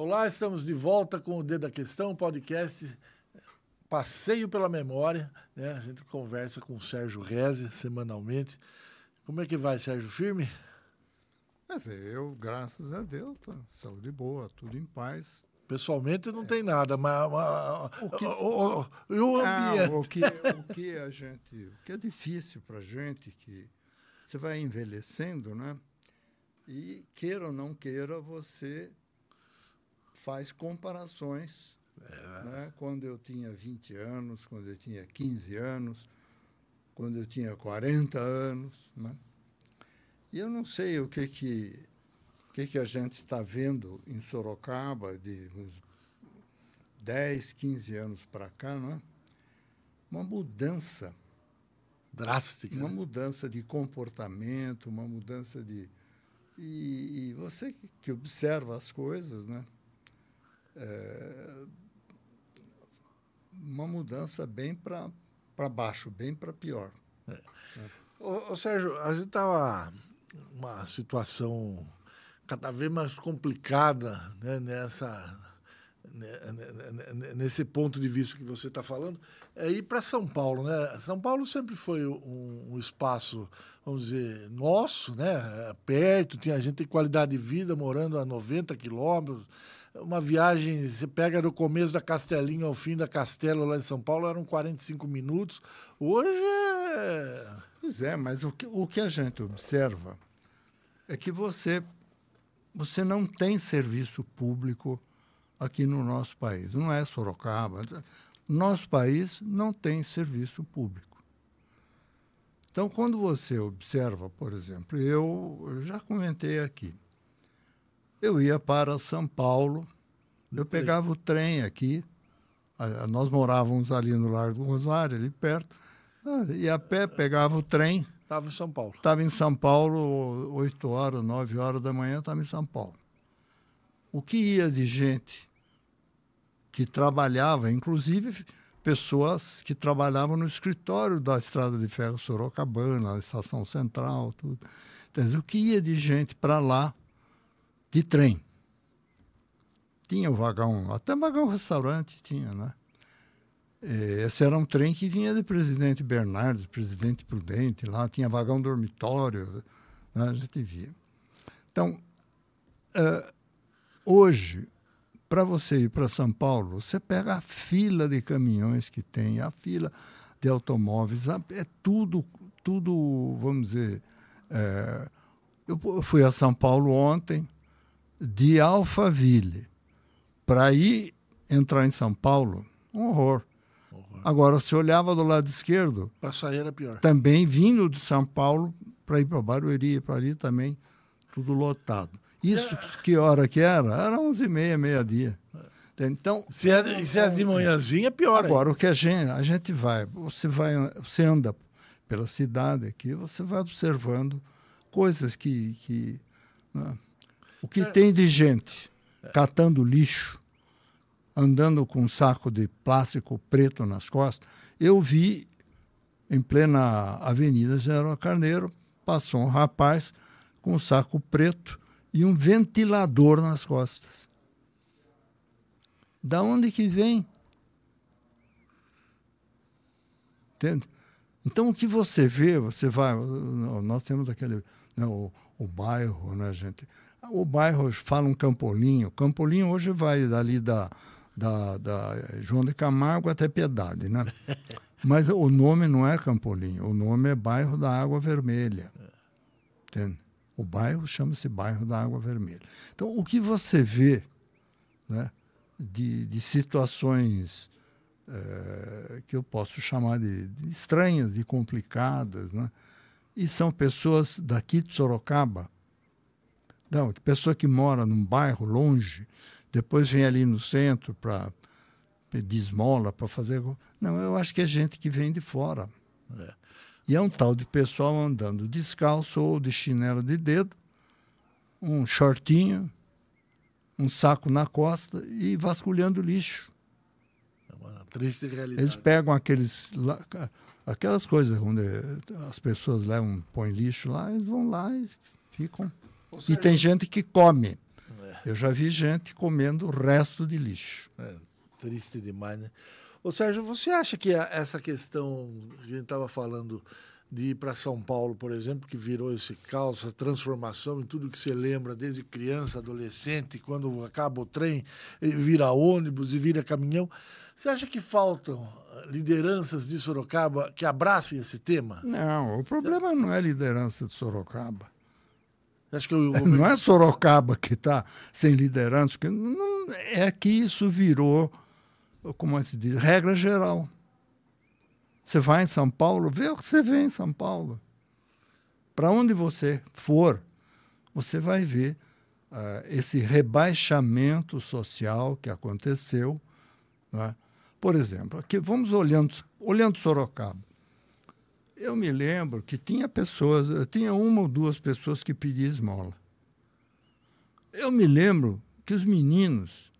Olá, estamos de volta com o Dedo da Questão, podcast Passeio pela Memória. Né? A gente conversa com o Sérgio Reze semanalmente. Como é que vai, Sérgio? Firme? eu, graças a Deus, tô, saúde boa, tudo em paz. Pessoalmente não é. tem nada, mas, mas o, que, o, o, o, ah, o, que, o que a gente, o que é difícil para gente que você vai envelhecendo, né? E queira ou não queira, você faz comparações. É. Né? Quando eu tinha 20 anos, quando eu tinha 15 anos, quando eu tinha 40 anos. Né? E eu não sei o que, que, que, que a gente está vendo em Sorocaba de uns 10, 15 anos para cá, não é? uma mudança. Drástica. Uma né? mudança de comportamento, uma mudança de. E, e você que observa as coisas, né? É, uma mudança bem para baixo, bem para pior. É. É. Ô, ô, Sérgio, a gente estava uma situação cada vez mais complicada né, nessa, né, nesse ponto de vista que você está falando, é ir para São Paulo. Né? São Paulo sempre foi um, um, espaço, vamos dizer, nosso, né? perto, tinha, a gente tem qualidade de vida morando a 90 quilômetros. Uma viagem, você pega do começo da Castelinho ao fim da Castelo lá em São Paulo, eram 45 minutos. Hoje é. Pois é, mas o que, o que a gente observa é que você, você não tem serviço público aqui no nosso país. Não é Sorocaba. Nosso país não tem serviço público. Então, quando você observa, por exemplo, eu já comentei aqui, eu ia para São Paulo, eu pegava o trem aqui, nós morávamos ali no Largo Rosário, ali perto, ah, e a pé pegava o trem. Estava em São Paulo. Estava em São Paulo, 8 horas, 9 horas da manhã, estava em São Paulo. O que ia de gente que trabalhava, inclusive pessoas que trabalhavam no escritório da Estrada de Ferro Sorocabana, a Estação Central, tudo. Dizer, o que ia de gente para lá de trem. Tinha o vagão, até vagão restaurante tinha, né? Esse era um trem que vinha de Presidente Bernardes, Presidente Prudente, lá tinha vagão dormitório, né? a gente via. Então, uh, hoje, para você ir para São Paulo, você pega a fila de caminhões que tem, a fila de automóveis, é tudo, tudo, vamos dizer. É, eu fui a São Paulo ontem, de Alphaville, para ir entrar em São Paulo, um horror. horror. Agora, se olhava do lado esquerdo. Para sair era pior. Também vindo de São Paulo para ir para Barueri, para ali também, tudo lotado. Isso é. que hora que era? Era 11h30, meia-dia. Então, se é, se é de manhãzinha, é pior. Agora, aí. o que a gente, a gente vai, você vai, você anda pela cidade aqui, você vai observando coisas que, que né? O que tem de gente catando lixo, andando com um saco de plástico preto nas costas, eu vi em plena Avenida General Carneiro, passou um rapaz com um saco preto e um ventilador nas costas. Da onde que vem? Entende? Então, o que você vê, você vai. Nós temos aquele. Né, o, o bairro, né, gente? O bairro fala um Campolinho. Campolinho hoje vai dali da, da, da João de Camargo até Piedade, né? Mas o nome não é Campolinho, o nome é Bairro da Água Vermelha. Entende? O bairro chama-se Bairro da Água Vermelha. Então, o que você vê né, de, de situações é, que eu posso chamar de, de, estranhas, de complicadas, né? e são pessoas daqui de Sorocaba, não, pessoa que mora num bairro longe, depois vem ali no centro para pedir esmola, para fazer. Não, eu acho que é gente que vem de fora. É. E é um tal de pessoal andando descalço ou de chinelo de dedo, um shortinho, um saco na costa e vasculhando lixo. Triste realidade. Eles pegam aqueles, aquelas coisas onde as pessoas levam, põem lixo lá, eles vão lá e ficam. Seja, e tem gente que come. É. Eu já vi gente comendo o resto de lixo. É, triste demais, né? Ô Sérgio, você acha que essa questão que a gente estava falando de ir para São Paulo, por exemplo, que virou esse caos, essa transformação em tudo que você lembra, desde criança, adolescente, quando acaba o trem, vira ônibus e vira caminhão. Você acha que faltam lideranças de Sorocaba que abracem esse tema? Não, o problema não é liderança de Sorocaba. Acho que eu, eu... Não é Sorocaba que está sem liderança, que não, é que isso virou, como é se diz, regra geral. Você vai em São Paulo, vê o que você vê em São Paulo. Para onde você for, você vai ver uh, esse rebaixamento social que aconteceu. Né? Por exemplo, aqui vamos olhando, olhando Sorocaba. Eu me lembro que tinha pessoas, tinha uma ou duas pessoas que pediam esmola. Eu me lembro que os meninos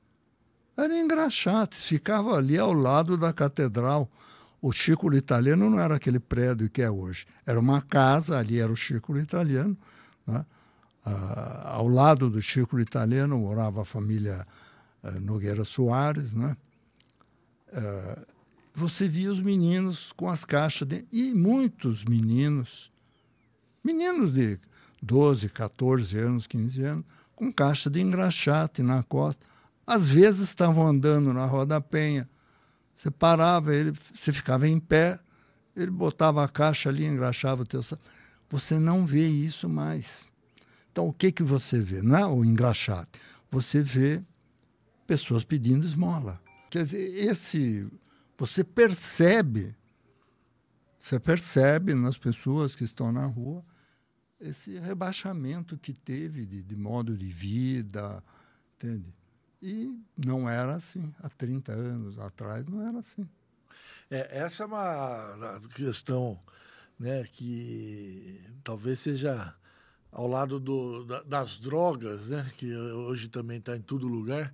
eram engraxates, ficavam ali ao lado da catedral o Círculo Italiano não era aquele prédio que é hoje. Era uma casa, ali era o Círculo Italiano. Né? Ah, ao lado do Círculo Italiano morava a família ah, Nogueira Soares. Né? Ah, você via os meninos com as caixas de... e muitos meninos, meninos de 12, 14 anos, 15 anos, com caixa de engraxate na costa. Às vezes estavam andando na Rua da Penha, você parava, ele, você ficava em pé, ele botava a caixa ali, engraxava o teu Você não vê isso mais. Então, o que, que você vê? Não é o engraxate. Você vê pessoas pedindo esmola. Quer dizer, esse. Você percebe, você percebe nas pessoas que estão na rua esse rebaixamento que teve de, de modo de vida, entende? E não era assim. Há 30 anos atrás não era assim. É, essa é uma questão né, que talvez seja ao lado do, da, das drogas, né, que hoje também está em todo lugar,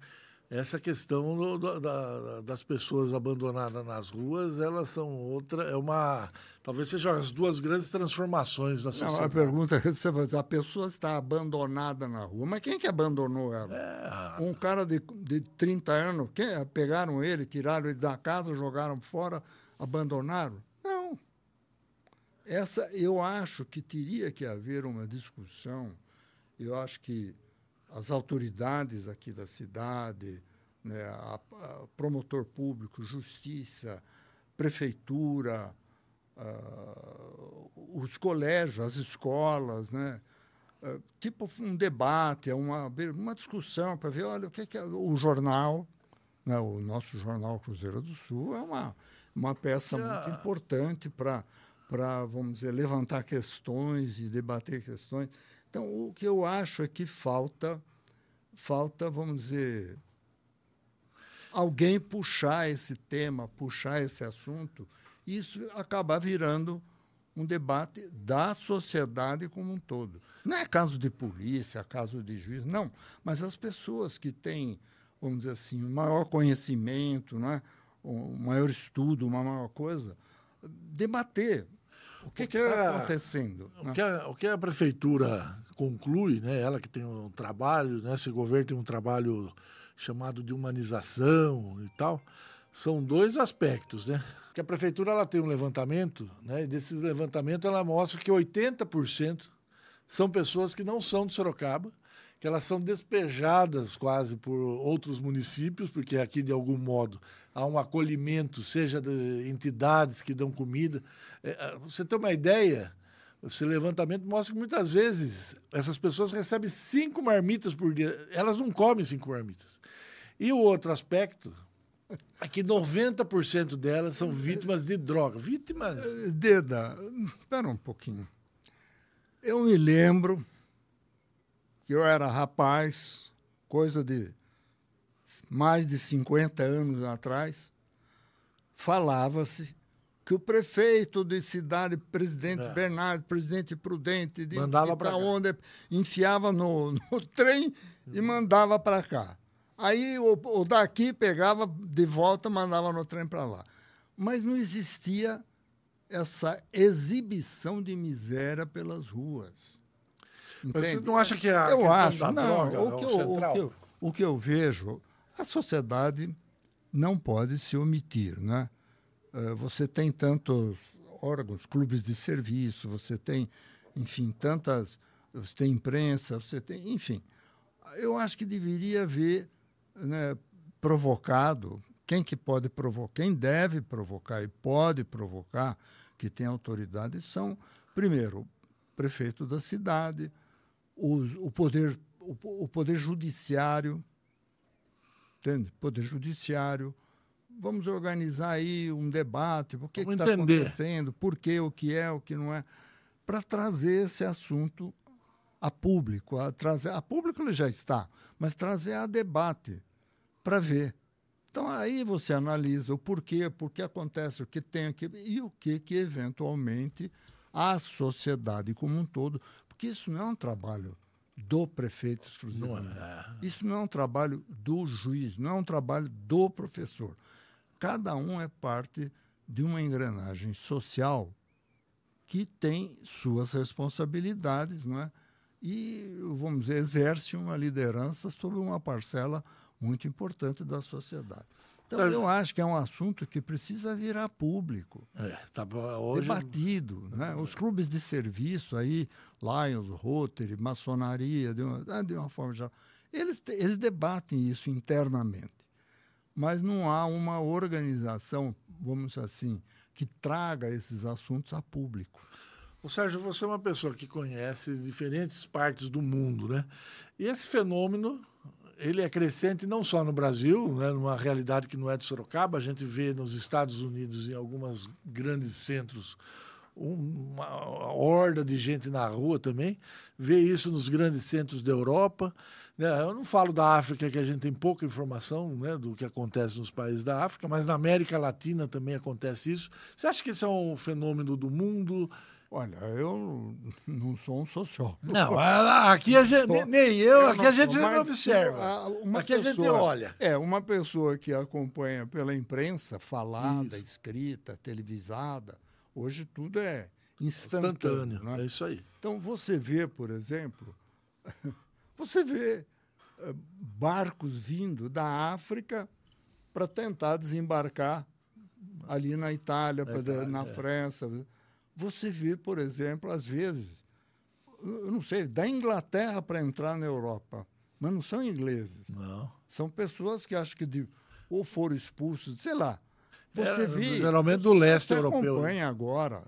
essa questão do, da, das pessoas abandonadas nas ruas, elas são outra, é uma, talvez sejam as duas grandes transformações na sociedade. Não, a pergunta é que você vai dizer, a pessoa está abandonada na rua, mas quem que abandonou ela? É... Um cara de, de 30 anos, quem, pegaram ele, tiraram ele da casa, jogaram fora, abandonaram? Não. Essa, eu acho que teria que haver uma discussão, eu acho que as autoridades aqui da cidade, né, a, a promotor público, justiça, prefeitura, uh, os colégios, as escolas, né, uh, tipo um debate, uma, uma discussão para ver, olha, o que, que é o jornal, né, o nosso jornal Cruzeiro do Sul é uma, uma peça muito importante para para, vamos dizer, levantar questões e debater questões. Então, o que eu acho é que falta, falta, vamos dizer, alguém puxar esse tema, puxar esse assunto, e isso acabar virando um debate da sociedade como um todo. Não é caso de polícia, caso de juiz, não, mas as pessoas que têm, vamos dizer assim, um maior conhecimento, não é? um maior estudo, uma maior coisa, debater o que está acontecendo? O, né? que a, o que a prefeitura conclui, né, ela que tem um trabalho, né, esse governo tem um trabalho chamado de humanização e tal, são dois aspectos, né? Que a prefeitura ela tem um levantamento, né? E desses levantamentos ela mostra que 80% são pessoas que não são de Sorocaba, que elas são despejadas quase por outros municípios, porque aqui, de algum modo, há um acolhimento, seja de entidades que dão comida. É, é, você tem uma ideia, esse levantamento mostra que muitas vezes essas pessoas recebem cinco marmitas por dia. Elas não comem cinco marmitas. E o outro aspecto é que 90% delas são vítimas de droga. Vítimas. Deda, espera um pouquinho. Eu me lembro que eu era rapaz, coisa de mais de 50 anos atrás, falava-se que o prefeito de cidade, presidente é. Bernardo, presidente Prudente, de, mandava para onde enfiava no, no trem e mandava para cá. Aí o, o, daqui pegava de volta, mandava no trem para lá. Mas não existia essa exibição de miséria pelas ruas. Entende? Mas você não acha que a eu acho, da não, droga o que, é o, o, que eu, o que eu vejo, a sociedade não pode se omitir, né? Uh, você tem tantos órgãos, clubes de serviço, você tem, enfim, tantas, você tem imprensa, você tem, enfim. Eu acho que deveria haver né, provocado, quem que pode provocar, quem deve provocar e pode provocar, que tem autoridade, são, primeiro, o prefeito da cidade, os, o, poder, o, o poder judiciário, entende? Poder judiciário, vamos organizar aí um debate, o que está acontecendo, por que, o que é, o que não é, para trazer esse assunto a público, a trazer, a público ele já está, mas trazer a debate para ver. Então aí você analisa o porquê, por que acontece, o que tem aqui e o que que eventualmente a sociedade como um todo, porque isso não é um trabalho do prefeito exclusivamente. Não é. Isso não é um trabalho do juiz, não é um trabalho do professor cada um é parte de uma engrenagem social que tem suas responsabilidades, não é? E, vamos dizer, exerce uma liderança sobre uma parcela muito importante da sociedade. Então, eu acho que é um assunto que precisa virar público, é, tá hoje... debatido. Né? Os clubes de serviço aí, Lions, Rotary, maçonaria, de uma, ah, de uma forma geral, eles, eles debatem isso internamente mas não há uma organização, vamos assim, que traga esses assuntos a público. O Sérgio, você é uma pessoa que conhece diferentes partes do mundo, né? E esse fenômeno, ele é crescente não só no Brasil, né, numa realidade que não é de Sorocaba, a gente vê nos Estados Unidos em alguns grandes centros uma horda de gente na rua também, vê isso nos grandes centros da Europa. Né? Eu não falo da África, que a gente tem pouca informação né, do que acontece nos países da África, mas na América Latina também acontece isso. Você acha que esse é um fenômeno do mundo? Olha, eu não sou um sociólogo. Não, aqui a gente, nem eu, eu aqui a gente não observa. Uma aqui pessoa, a gente olha. É, uma pessoa que acompanha pela imprensa, falada, isso. escrita, televisada, Hoje tudo é instantâneo. instantâneo né? É isso aí. Então você vê, por exemplo, você vê eh, barcos vindo da África para tentar desembarcar ali na Itália, é, na é. França. Você vê, por exemplo, às vezes, eu não sei, da Inglaterra para entrar na Europa, mas não são ingleses. Não. São pessoas que acho que de, ou foram expulsos, sei lá, você é, vê. Geralmente do leste você europeu. Acompanha agora,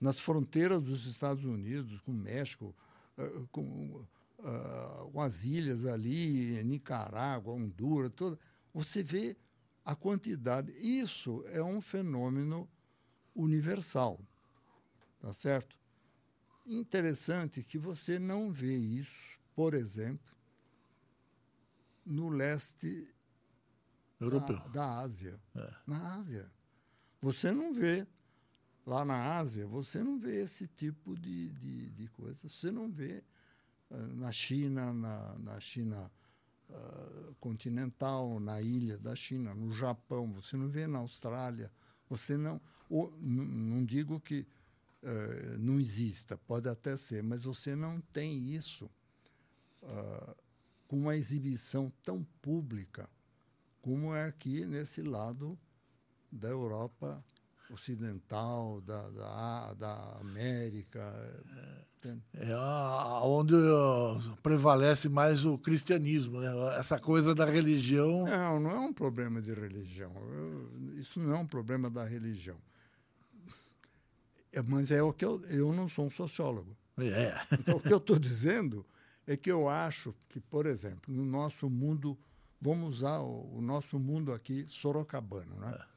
nas fronteiras dos Estados Unidos, com o México, eh, com, uh, com as ilhas ali, Nicarágua, Honduras, toda, você vê a quantidade. Isso é um fenômeno universal, tá certo? Interessante que você não vê isso, por exemplo, no leste Europeu. Da, da Ásia. É. Na Ásia. Você não vê. Lá na Ásia, você não vê esse tipo de, de, de coisa. Você não vê uh, na China, na, na China uh, continental, na ilha da China, no Japão, você não vê na Austrália. Você não. Ou, não digo que uh, não exista, pode até ser, mas você não tem isso com uma exibição tão pública como é aqui nesse lado da Europa ocidental, da, da, da América. É, é onde prevalece mais o cristianismo, né? essa coisa da religião. Não, não é um problema de religião. Eu, isso não é um problema da religião. É, mas é o que eu, eu não sou um sociólogo. É. Então, o que eu estou dizendo é que eu acho que, por exemplo, no nosso mundo vamos usar o, o nosso mundo aqui sorocabano, né? É.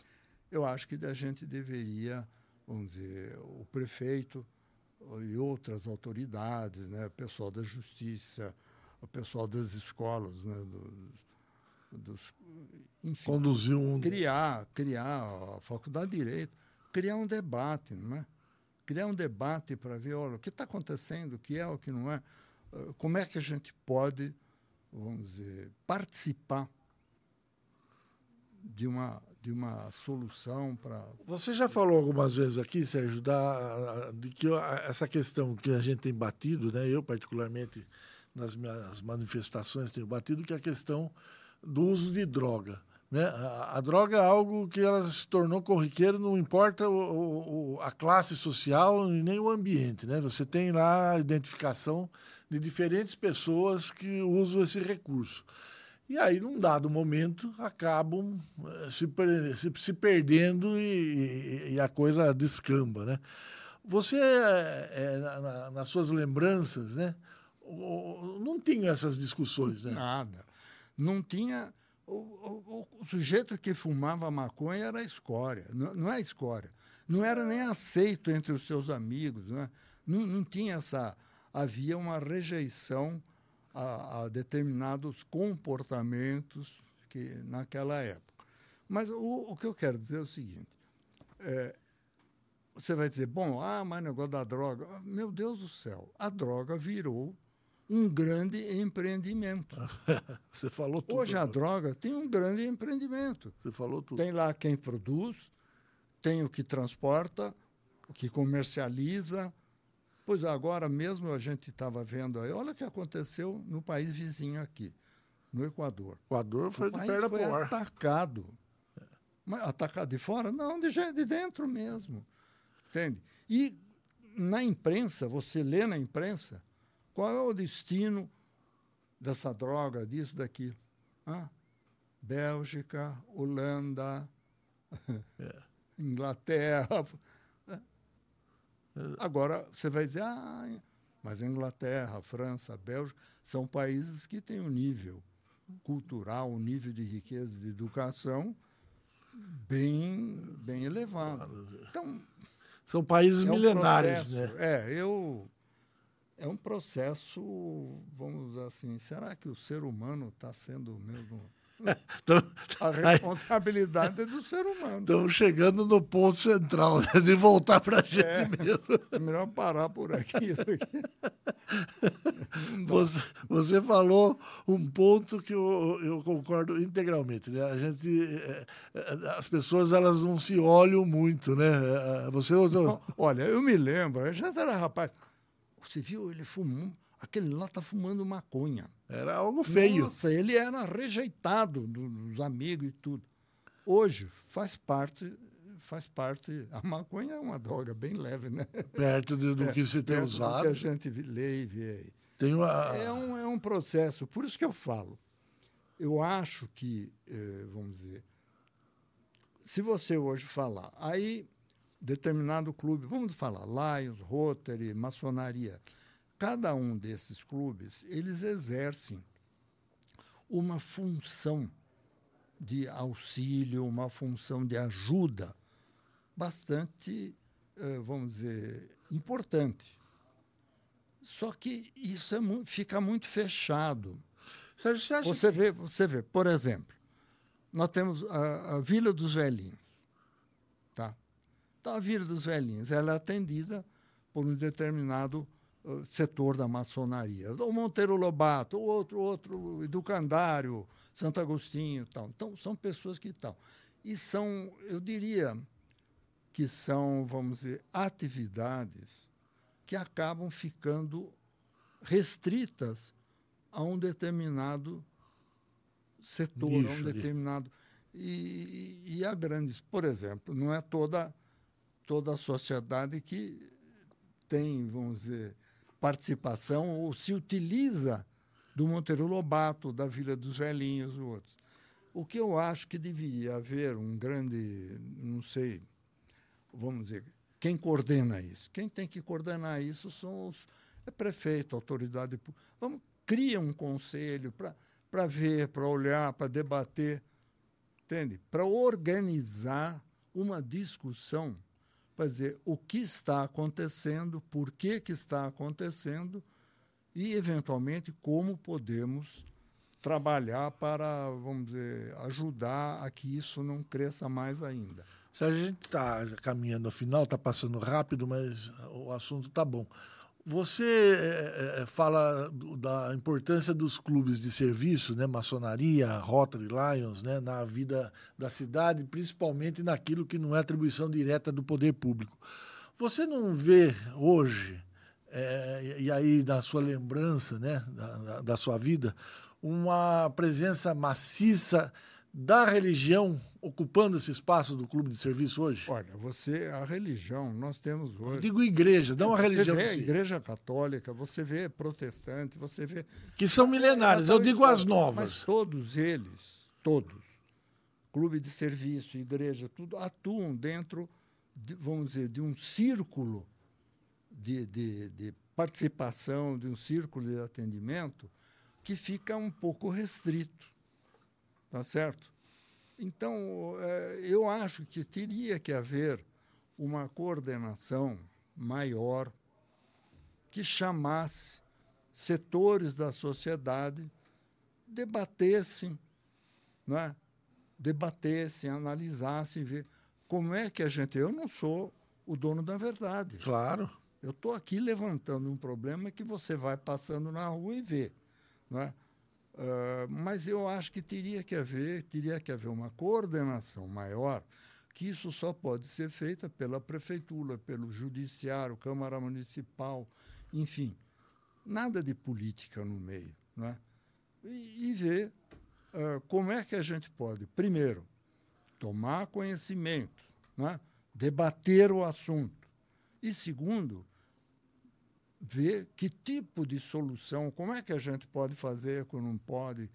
Eu acho que a gente deveria, vamos dizer, o prefeito e outras autoridades, né, o pessoal da justiça, o pessoal das escolas, né, dos, dos enfim, conduzir um criar, criar a faculdade de direito, criar um debate, não é? Criar um debate para ver, olha, o que está acontecendo, o que é, o que não é, como é que a gente pode vamos dizer, participar de uma, de uma solução para. Você já falou algumas vezes aqui, Sérgio, da, de que essa questão que a gente tem batido, né, eu particularmente nas minhas manifestações tenho batido, que é a questão do uso de droga. Né? A, a, droga é algo que ela se tornou corriqueiro, não importa o, o, a classe social e nem o ambiente. Né? Você tem lá a identificação de diferentes pessoas que usam esse recurso. E aí, num dado momento, acabam eh, se, se, se perdendo e, e, a coisa descamba. Né? Você, é, na, nas suas lembranças, né, não tinha essas discussões. Né? Nada. Não tinha o, o, o, sujeito que fumava maconha era escória, não, não é escória. Não era nem aceito entre os seus amigos, não, é? não, não tinha essa. Havia uma rejeição a, a, determinados comportamentos que naquela época. Mas o, o que eu quero dizer é o seguinte: é, você vai dizer, bom, ah, mas negócio da droga. Meu Deus do céu, a droga virou um grande empreendimento. Você falou tudo. Hoje a droga tem um grande empreendimento. Você falou tudo. Tem lá quem produz, tem o que transporta, o que comercializa. Pois agora mesmo a gente estava vendo aí, olha o que aconteceu no país vizinho aqui, no Equador. O Equador foi o de perna foi atacado. Mas atacado de fora? Não, de, de dentro mesmo. Entende? E na imprensa, você lê na imprensa, qual é o destino dessa droga, disso, daquilo? Ah, Bélgica, Holanda, é. Inglaterra. É. Agora, você vai dizer, ah, mas Inglaterra, França, a Bélgica são países que têm um nível cultural, um nível de riqueza de educação bem, bem elevado. Então, são países é um milenares, processo, né? É, eu é um processo, vamos dizer assim, será que o ser humano está sendo mesmo. então, a responsabilidade aí, é do ser humano. Estamos chegando no ponto central, né? de voltar para a gente é, mesmo. É melhor parar por aqui. Porque... Você, você, falou um ponto que eu, eu concordo integralmente. Né? A gente, é, as pessoas elas não se olham muito. Né? Você, Olha, eu me lembro, a gente era rapaz você viu, ele fumou. Aquele lá está fumando maconha. Era algo feio. Nossa, ele era rejeitado dos amigos e tudo. Hoje faz parte, faz parte. A maconha é uma droga bem leve, né? Perto do, do é, que se tem usado. que a gente lê e vê aí. Tem uma... é, um, é um processo. Por isso que eu falo. Eu acho que, eh, vamos dizer, se você hoje falar, aí determinado clube, vamos falar, Lions, Rotary, maçonaria, cada um desses clubes, eles exercem uma função de auxílio, uma função de ajuda bastante, eh, vamos dizer, importante. Só que isso é fica muito fechado. Você, você, vê, você vê, por exemplo, nós temos a, a Vila dos Velhinhos. Tá? Então, a Vila dos Velhinhos ela é atendida por um determinado uh, setor da maçonaria. O Monteiro Lobato, o outro, outro, Educandário, Santo Agostinho tal. Então, são pessoas que estão. E são, eu diria, que são, vamos dizer, atividades que acabam ficando restritas a um determinado setor, a um determinado. E, e, a grandes, por exemplo, não é toda toda a sociedade que tem, vamos dizer, participação ou se utiliza do Monteiro Lobato, da Vila dos Velhinhos outros. O que eu acho que deveria haver um grande, não sei, vamos dizer, quem coordena isso? Quem tem que coordenar isso são os é prefeito, autoridade pública. Vamos cria um conselho para ver, para olhar, para debater, entende? Para organizar uma discussão para dizer o que está acontecendo, por que, que está acontecendo e, eventualmente, como podemos trabalhar para, vamos dizer, ajudar a que isso não cresça mais ainda. Se a gente está caminhando ao final, está passando rápido, mas o assunto está bom. Você é, fala do, da importância dos clubes de serviço, né, maçonaria, Rotary Lions, né, na vida da cidade, principalmente naquilo que não é atribuição direta do poder público. Você não vê hoje é, e aí da sua lembrança, né, da, da sua vida, uma presença maciça da religião ocupando esse espaço do clube de serviço hoje? Olha, você, a religião, nós temos hoje. Eu digo igreja, não a religião. Você vê a igreja católica, você vê protestante, você vê. Que são milenares, eu digo as novas. Mas todos eles, todos, clube de serviço, igreja, tudo, atuam dentro, de, vamos dizer, de um círculo de, de, de participação, de um círculo de atendimento que fica um pouco restrito. Tá certo? Então, é, eu acho que teria que haver uma coordenação maior que chamasse setores da sociedade, debatessem, né? debatessem, analisassem, ver como é que a gente. Eu não sou o dono da verdade. Claro. Eu estou aqui levantando um problema que você vai passando na rua e vê. Não é? Uh, mas eu acho que teria que haver, teria que haver uma coordenação maior, que isso só pode ser feita pela prefeitura, pelo judiciário, Câmara Municipal, enfim, nada de política no meio, né? E, e ver uh, como é que a gente pode, primeiro, tomar conhecimento, né? debater o assunto, e segundo, ver que tipo de solução, como é que a gente pode fazer, como não pode.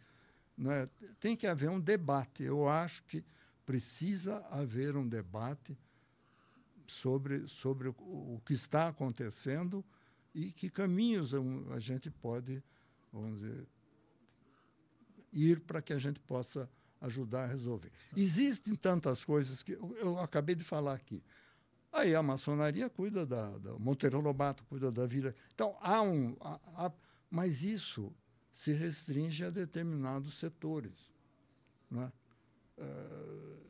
Né? Tem que haver um debate. Eu acho que precisa haver um debate sobre, sobre o, que está acontecendo e que caminhos a gente pode, vamos dizer, ir para que a gente possa ajudar a resolver. Existem tantas coisas que eu acabei de falar aqui. Aí a maçonaria cuida da, da Monteiro Lobato cuida da vila. Então há um, há, há, mas isso se restringe a determinados setores, né? Uh,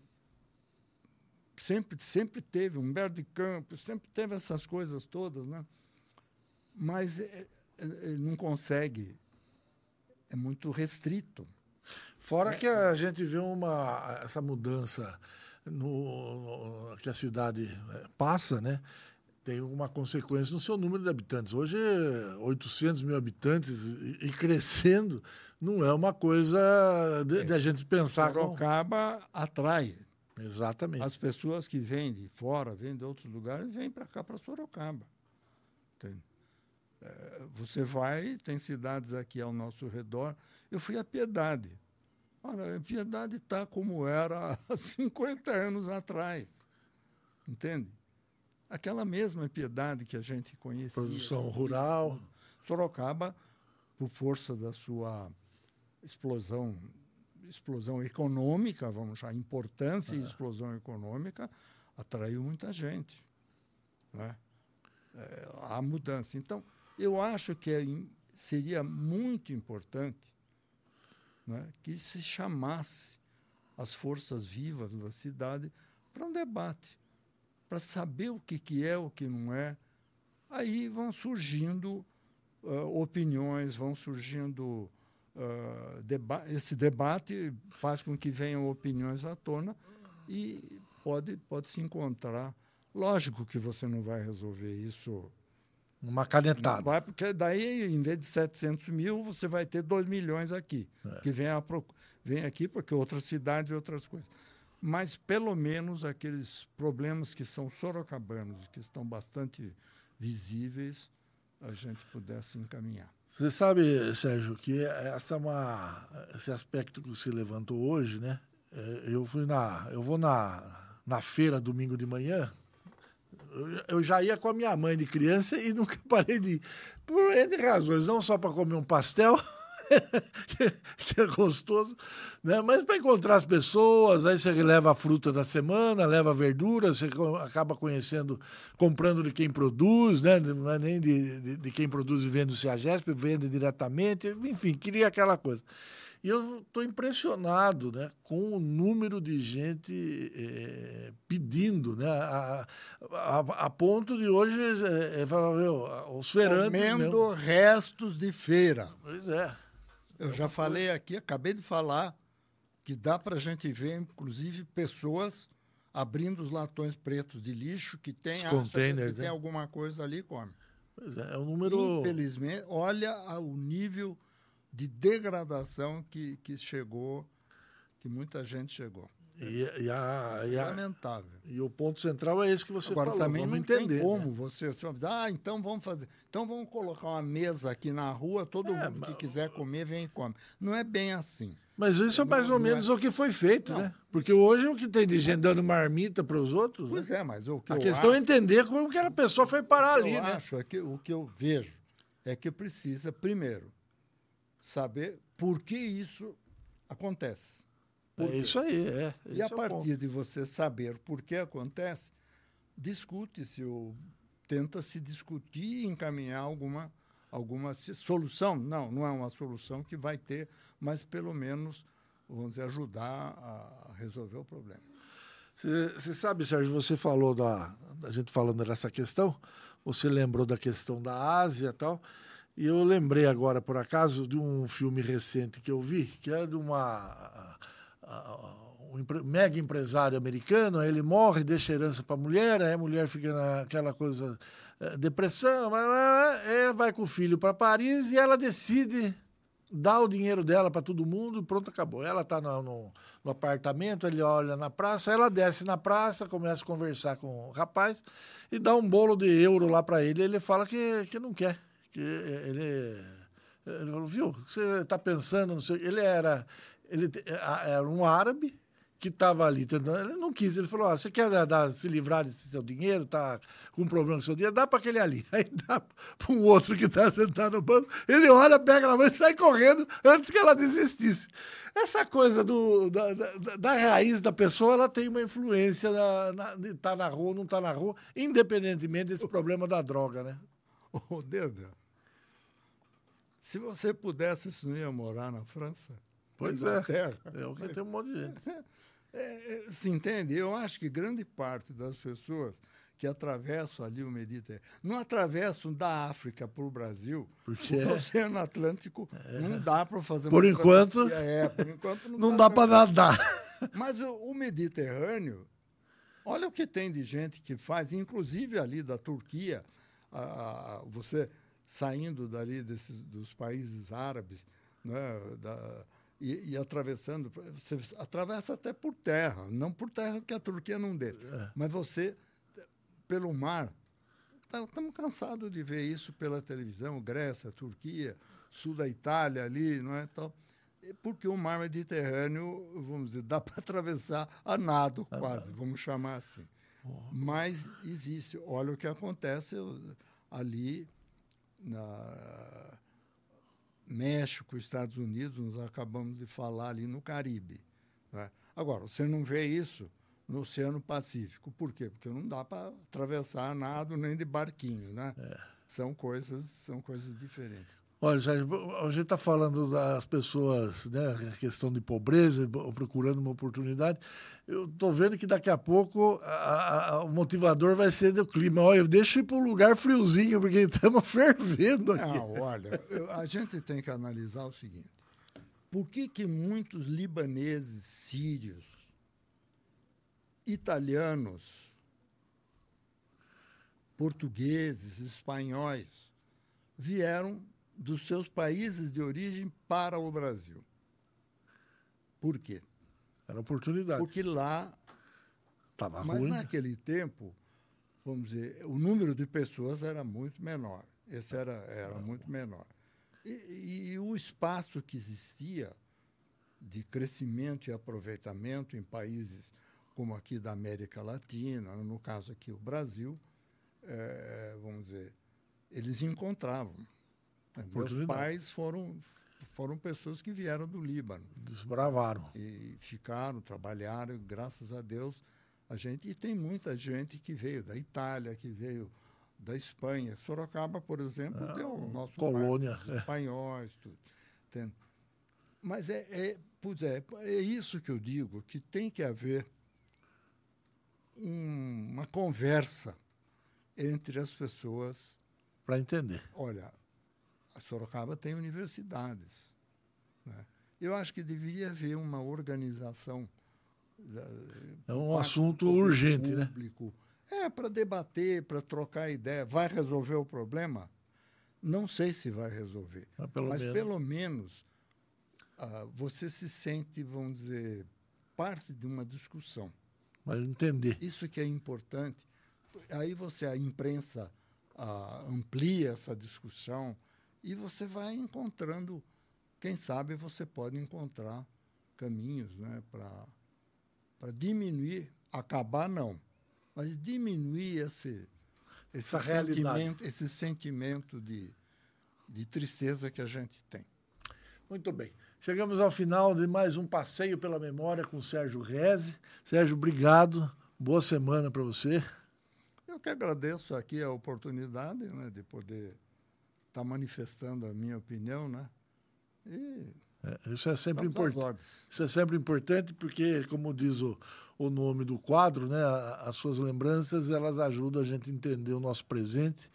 sempre sempre teve Humberto de Campos, sempre teve essas coisas todas, né? Mas é, é, não consegue, é muito restrito. Fora é, que a gente vê uma essa mudança no, no, que a cidade é, passa, né? tem uma consequência no seu número de habitantes. Hoje, 800 mil habitantes e, crescendo não é uma coisa de, de a gente pensar. Sorocaba com... atrai. Exatamente. As pessoas que vêm de fora, vêm de outros lugares, vêm para cá, para Sorocaba. Entende? É, você vai, tem cidades aqui ao nosso redor. Eu fui a Piedade. Olha, a Piedade está como era há 50 anos atrás. Entende? Aquela mesma piedade que a gente conhecia. Produção rural. Sorocaba, por força da sua explosão explosão econômica, vamos chamar, importância e explosão econômica, atraiu muita gente. Né? É, a mudança. Então, eu acho que é, seria muito importante né, que se chamasse as forças vivas da cidade para um debate, para saber o que, que é, o que não é. Aí vão surgindo uh, opiniões, vão surgindo. Uh, deba esse debate faz com que venham opiniões à tona e pode, pode se encontrar. Lógico que você não vai resolver isso uma canetada. vai, porque daí, em vez de 700 mil, você vai ter 2 milhões aqui, é. que vem, a, vem aqui porque outras cidades e outras coisas. Mas, pelo menos, aqueles problemas que são sorocabanos, que estão bastante visíveis, a gente pudesse encaminhar. Você sabe, Sérgio, que essa é uma, esse aspecto que você levantou hoje, né? É, eu fui na, eu vou na, na feira domingo de manhã eu já ia com a minha mãe de criança e nunca parei de ir. Por N razões, não só para comer um pastel, que é gostoso, né? mas para encontrar as pessoas, aí você leva a fruta da semana, leva a verdura, você acaba conhecendo, comprando de quem produz, né? não é nem de, de, de quem produz e vende o CEAGESP, vende diretamente, enfim, queria aquela coisa. E eu estou impressionado né, com o número de gente é, pedindo, né, a, a, a, ponto de hoje é, é, os feirantes. Comendo restos de feira. Pois é. Eu já falei aqui, acabei de falar, que dá para a gente ver, inclusive, pessoas abrindo os latões pretos de lixo que tem, que tem né? alguma coisa ali come. Pois é, é um número. Infelizmente, olha o nível de degradação que, que chegou, que muita gente chegou. E, e, a, e a, Lamentável. E o ponto central é esse que você Agora, falou. também vamos não entender. tem como né? você, você vai dizer, ah, então vamos fazer. Então vamos colocar uma mesa aqui na rua, todo É, mundo que mas- quiser comer, vem e come. Não é bem assim. Mas isso é mais Não- ou menos é- o que foi feito, Não. né? Porque hoje o que tem de gente dando marmita para os outros, né? Pois é, mas o que a questão acho, é entender como que a pessoa foi parar o que ali, eu né? acho é que o que eu vejo é que precisa, primeiro, saber por que isso acontece. Por É isso aí, é. E a é partir de você saber por que acontece, discute-se ou tenta-se discutir e encaminhar alguma, alguma solução. Não, não é uma solução que vai ter, mas pelo menos, vamos dizer, ajudar a resolver o problema. Você sabe, Sérgio, você falou da, da gente falando dessa questão, você lembrou da questão da Ásia e tal, e eu lembrei agora, por acaso, de um filme recente que eu vi, que é de uma um mega empresário americano, ele morre, deixa herança para a mulher, aí a mulher fica naquela coisa, eh, depressão, vai com o filho para Paris e ela decide dá o dinheiro dela para todo mundo e pronto, acabou. Ela está no, no- no apartamento, ele olha na praça, ela desce na praça, começa a conversar com o rapaz e dá um bolo de euro lá para ele. Ele fala que, que não quer, que ele, ele falou, viu, você está pensando, não sei. Ele era, ele a- era um árabe que estava ali tentando, ele não quis, ele falou, ah, você quer dar- se livrar desse seu dinheiro, tá com um problema com seu dinheiro, dá para aquele ali. Aí dá para um outro que está sentado no banco, ele olha, pega na mão e sai correndo antes que ela desistisse. Essa coisa do, da, da, da raiz da pessoa, ela tem uma influência na, na, de estar na rua ou não estar na rua, independentemente desse problema da droga, né? Ô, Deda, se você pudesse, você não ia morar na França? Pois na é. É o que tem um monte de gente. É, é, se entende? Eu acho que grande parte das pessoas que atravessam ali o Mediterrâneo, não atravessam da África para o Brasil, Porque o Oceano Atlântico não dá para fazer Por enquanto. É, por enquanto não, não dá para pra- nadar. Mas o, o Mediterrâneo, olha o que tem de gente que faz, inclusive ali da Turquia, a- a- você saindo dali desses, dos países árabes, né, da- e, e atravessando, você atravessa até por terra, não por terra que a Turquia não dê, mas você, pelo mar, estamos cansados de ver isso pela televisão, Grécia, Turquia, sul da Itália ali, não é tal. Porque o mar Mediterrâneo, vamos dizer, dá para atravessar a nado quase, vamos chamar assim. Mas existe, olha o que acontece ali na México, Estados Unidos, nós acabamos de falar ali no Caribe. né? Agora, você não vê isso no Oceano Pacífico. Por quê? Porque não dá para atravessar a nado nem de barquinho, né? São coisas, são coisas diferentes. Olha, Sérgio, a gente está falando das pessoas, né, a questão de pobreza, procurando uma oportunidade. Eu estou vendo que daqui a pouco a- a- o motivador vai ser do clima. Olha, eu deixo ir para um lugar friozinho, porque estamos fervendo aqui. Não, olha, a gente tem que analisar o seguinte: por que, que muitos libaneses, sírios, italianos, portugueses, espanhóis vieram dos seus países de origem para o Brasil? Por quê? Era oportunidade. Porque lá Estava mas ruim. naquele tempo, vamos dizer, o número de pessoas era muito menor. Esse era, era muito menor. E, e o espaço que existia de crescimento e aproveitamento em países como aqui da América Latina, no caso aqui o Brasil, eh, vamos dizer, eles encontravam. Meus pais foram, foram pessoas que vieram do Líbano Desbravaram. e ficaram, trabalharam, e graças a Deus a gente e tem muita gente que veio da Itália, que veio da Espanha. Sorocaba, por exemplo, Ah, deu o nosso colônia, os é. espanhóis, tudo. Entende? Mas é, é, pois é, é isso que eu digo, que tem que haver um- uma conversa entre as pessoas. Para entender. Olha, a Sorocaba tem universidades. né? Eu acho que deveria haver uma organização da- É um assunto urgente, né? público. É, para debater, para trocar ideia. Vai resolver o problema? Não sei se vai resolver. Mas pelo mas menos, pelo menos ah, você se sente, vamos dizer, parte de uma discussão. Mas entender. Isso que é importante. Aí você, a imprensa, ah, amplia essa discussão e você vai encontrando, quem sabe você pode encontrar caminhos né, para diminuir, acabar não, mas diminuir esse, esse sentimento, esse sentimento de, de tristeza que a gente tem. Muito bem. Chegamos ao final de mais um passeio pela memória com o Sérgio Reze. Sérgio, obrigado. Boa semana para você. Eu que agradeço aqui a oportunidade né, de poder estar tá manifestando a minha opinião, né? E é, isso é sempre importante. Isso é sempre importante porque, como diz o, o nome do quadro, né, as suas lembranças elas ajudam a gente a entender o nosso presente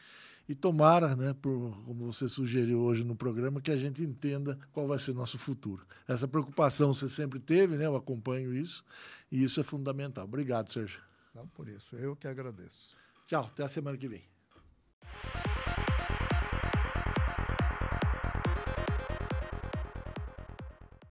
e tomara, né, por, como você sugeriu hoje no programa, que a gente entenda qual vai ser nosso futuro. Essa preocupação você sempre teve, né? Eu acompanho isso e isso é fundamental. Obrigado, Sérgio. Não por isso, eu que agradeço. Tchau, até a semana que vem.